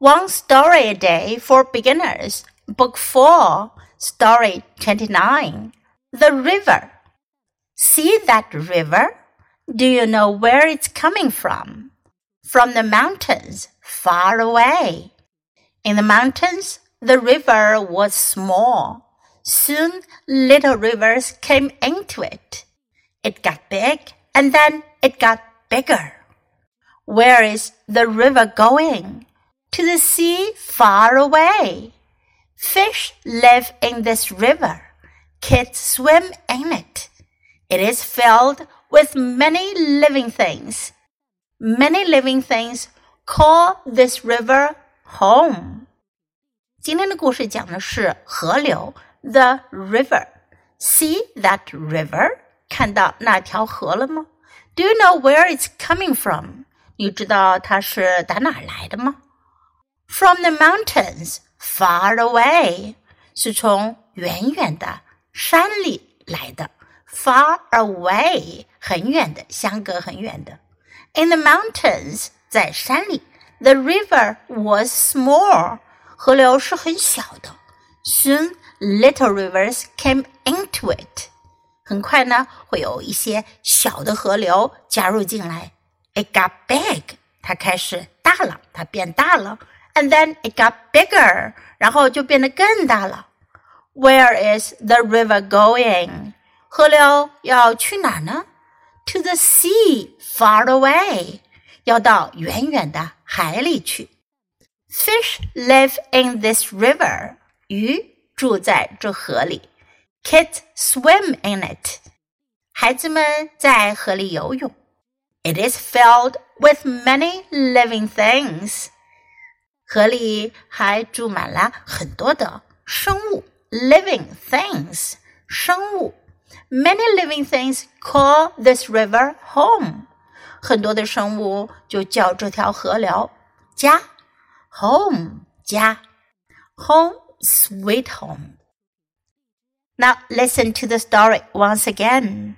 One Story a Day for Beginners, Book 4, Story 29. The River. See that river? Do you know where it's coming from? From the mountains, far away. In the mountains, the river was small. Soon little rivers came into it. It got big and then it got bigger. Where is the river going? to the sea far away. Fish live in this river. Kids swim in it. It is filled with many living things. Many living things call this river home. 今天的故事讲的是河流，the river. See that river? 看到那条河了吗？Do you know where it's coming from? 你知道它是打哪儿来的吗 ？from the mountains far away 是从远远的山里来的，far away 很远的，相隔很远的。In the mountains 在山里，the river was small 河流是很小的。Soon little rivers came into it 很快呢，会有一些小的河流加入进来。It got big 它开始大了，它变大了。 and then it got bigger，然后就变得更大了。Where is the river going？河流要去哪儿呢？To the sea far away，要到远远的海里去。Fish live in this river，鱼住在这河里。Kids swim in it，孩子们在河里游泳。It is filled with many living things。 河里还住满了很多的生物，living things，生物。Many living things call this river home。很多的生物就叫这条河流家，home 家，home sweet home。Now listen to the story once again.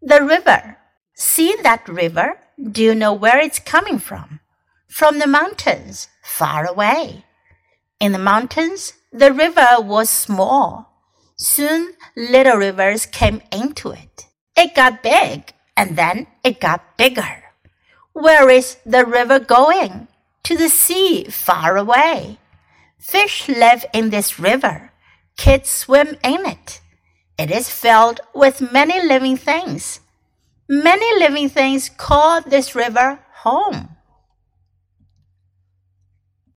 The river. See that river? Do you know where it's coming from? from the mountains far away. In the mountains, the river was small. Soon little rivers came into it. It got big and then it got bigger. Where is the river going? To the sea far away. Fish live in this river. Kids swim in it. It is filled with many living things. Many living things call this river home.